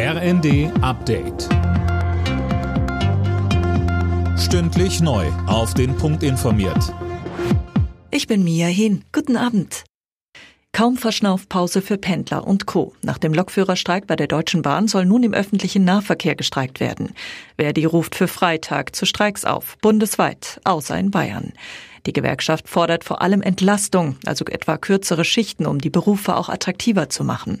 RND Update. Stündlich neu. Auf den Punkt informiert. Ich bin Mia Hin. Guten Abend. Kaum Verschnaufpause für Pendler und Co. Nach dem Lokführerstreik bei der Deutschen Bahn soll nun im öffentlichen Nahverkehr gestreikt werden. Verdi ruft für Freitag zu Streiks auf, bundesweit, außer in Bayern. Die Gewerkschaft fordert vor allem Entlastung, also etwa kürzere Schichten, um die Berufe auch attraktiver zu machen.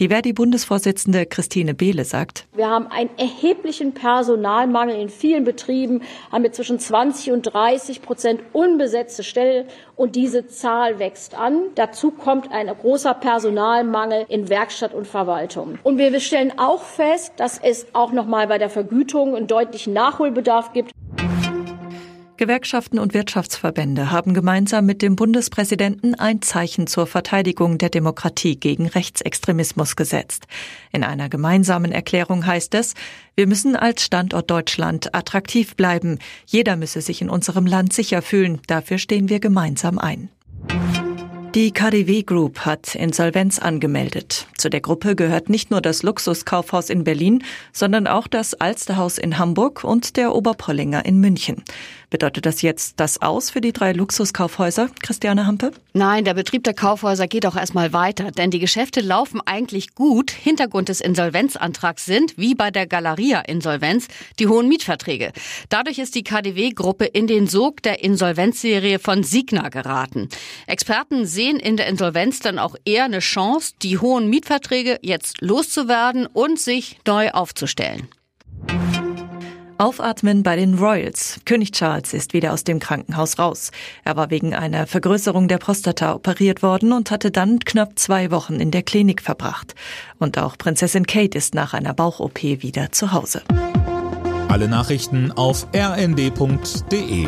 Die Verdi-Bundesvorsitzende Christine Behle sagt, wir haben einen erheblichen Personalmangel in vielen Betrieben, haben wir zwischen 20 und 30 Prozent unbesetzte Stellen und diese Zahl wächst an. Dazu kommt ein großer Personalmangel in Werkstatt und Verwaltung. Und wir stellen auch fest, dass es auch noch mal bei der Vergütung einen deutlichen Nachholbedarf gibt. Gewerkschaften und Wirtschaftsverbände haben gemeinsam mit dem Bundespräsidenten ein Zeichen zur Verteidigung der Demokratie gegen Rechtsextremismus gesetzt. In einer gemeinsamen Erklärung heißt es, wir müssen als Standort Deutschland attraktiv bleiben. Jeder müsse sich in unserem Land sicher fühlen. Dafür stehen wir gemeinsam ein. Die KDW Group hat Insolvenz angemeldet. Zu der Gruppe gehört nicht nur das Luxuskaufhaus in Berlin, sondern auch das Alsterhaus in Hamburg und der Oberpollinger in München. Bedeutet das jetzt das aus für die drei Luxuskaufhäuser, Christiane Hampe? Nein, der Betrieb der Kaufhäuser geht auch erstmal weiter, denn die Geschäfte laufen eigentlich gut. Hintergrund des Insolvenzantrags sind, wie bei der Galeria-Insolvenz, die hohen Mietverträge. Dadurch ist die KDW-Gruppe in den Sog der Insolvenzserie von Signa geraten. Experten sehen in der Insolvenz dann auch eher eine Chance, die hohen Mietverträge jetzt loszuwerden und sich neu aufzustellen. Aufatmen bei den Royals. König Charles ist wieder aus dem Krankenhaus raus. Er war wegen einer Vergrößerung der Prostata operiert worden und hatte dann knapp zwei Wochen in der Klinik verbracht. Und auch Prinzessin Kate ist nach einer Bauch-OP wieder zu Hause. Alle Nachrichten auf rnd.de